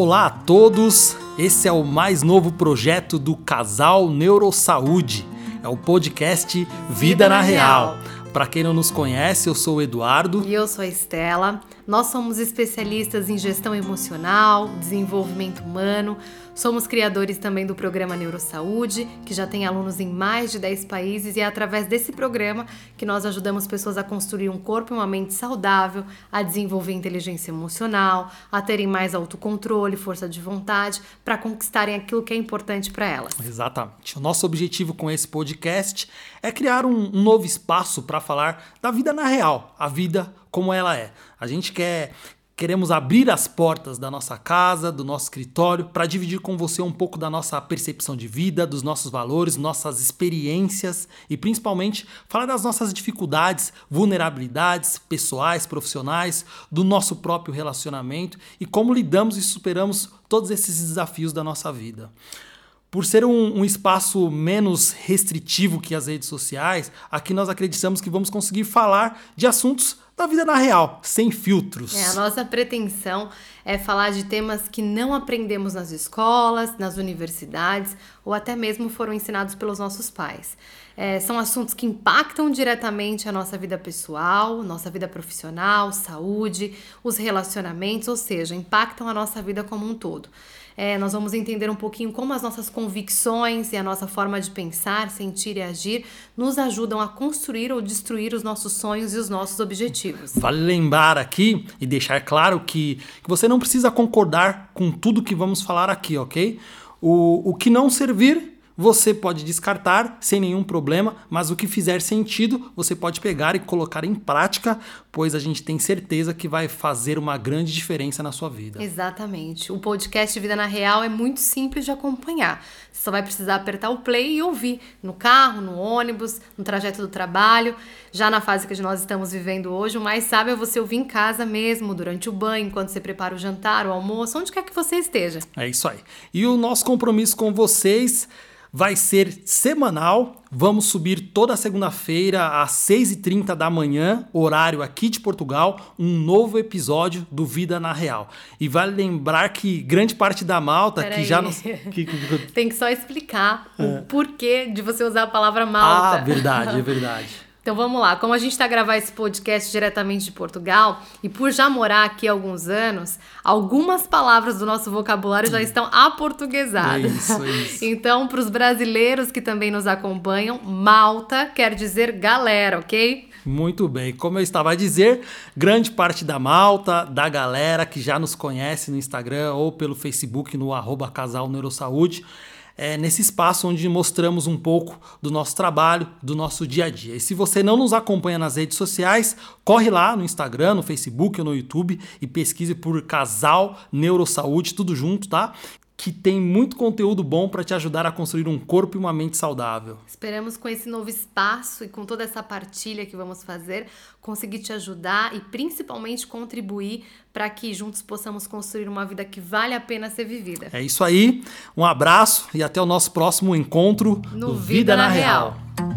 Olá a todos! Esse é o mais novo projeto do Casal Neurosaúde. É o podcast Vida, Vida na Real. Real. Para quem não nos conhece, eu sou o Eduardo. E eu sou a Estela. Nós somos especialistas em gestão emocional, desenvolvimento humano, Somos criadores também do programa Neurosaúde, que já tem alunos em mais de 10 países, e é através desse programa que nós ajudamos pessoas a construir um corpo e uma mente saudável, a desenvolver inteligência emocional, a terem mais autocontrole, força de vontade, para conquistarem aquilo que é importante para elas. Exatamente. O nosso objetivo com esse podcast é criar um, um novo espaço para falar da vida na real, a vida como ela é. A gente quer Queremos abrir as portas da nossa casa, do nosso escritório, para dividir com você um pouco da nossa percepção de vida, dos nossos valores, nossas experiências e principalmente falar das nossas dificuldades, vulnerabilidades pessoais, profissionais, do nosso próprio relacionamento e como lidamos e superamos todos esses desafios da nossa vida. Por ser um, um, espaço menos restritivo que as redes sociais, aqui nós acreditamos que vamos conseguir falar de assuntos da vida na real, sem filtros. É, a nossa pretensão é falar de temas que não aprendemos nas escolas, nas universidades ou até mesmo foram ensinados pelos nossos pais. É, são assuntos que impactam diretamente a nossa vida pessoal, nossa vida profissional, saúde, os relacionamentos, ou seja, impactam a nossa vida como um todo. É, nós vamos entender um pouquinho como as nossas convicções e a nossa forma de pensar, sentir e agir nos ajudam a construir ou destruir os nossos sonhos e os nossos objetivos. Vale lembrar aqui e deixar claro que, que você não precisa concordar com tudo que vamos falar aqui, ok? O, o que não servir você pode descartar sem nenhum problema, mas o que fizer sentido você pode pegar e colocar em prática, pois a gente tem certeza que vai fazer uma grande diferença na sua vida. Exatamente. O podcast Vida na Real é muito simples de acompanhar. Você só vai precisar apertar o play e ouvir no carro, no ônibus, no trajeto do trabalho. Já na fase que nós estamos vivendo hoje, o mais sábio é você ouvir em casa mesmo, durante o banho, enquanto você prepara o jantar, o almoço, onde quer que você esteja. É isso aí. E o nosso compromisso com vocês vai ser semanal. Vamos subir toda segunda-feira às 6h30 da manhã, horário aqui de Portugal, um novo episódio do Vida na Real. E vale lembrar que grande parte da malta Pera que aí. já. Que... Tem que só explicar é. o porquê de você usar a palavra malta. Ah, verdade, é verdade. Então vamos lá, como a gente está gravando esse podcast diretamente de Portugal e por já morar aqui há alguns anos, algumas palavras do nosso vocabulário já estão aportuguesadas. Isso, isso. Então, para os brasileiros que também nos acompanham, Malta quer dizer galera, ok? Muito bem. Como eu estava a dizer, grande parte da malta, da galera que já nos conhece no Instagram ou pelo Facebook no arroba Casal Neurosaúde, é, nesse espaço onde mostramos um pouco do nosso trabalho, do nosso dia a dia. E se você não nos acompanha nas redes sociais, corre lá no Instagram, no Facebook ou no YouTube e pesquise por Casal Neurosaúde, tudo junto, tá? Que tem muito conteúdo bom para te ajudar a construir um corpo e uma mente saudável. Esperamos com esse novo espaço e com toda essa partilha que vamos fazer, conseguir te ajudar e principalmente contribuir para que juntos possamos construir uma vida que vale a pena ser vivida. É isso aí. Um abraço e até o nosso próximo encontro no Vida, vida na, na Real. Real.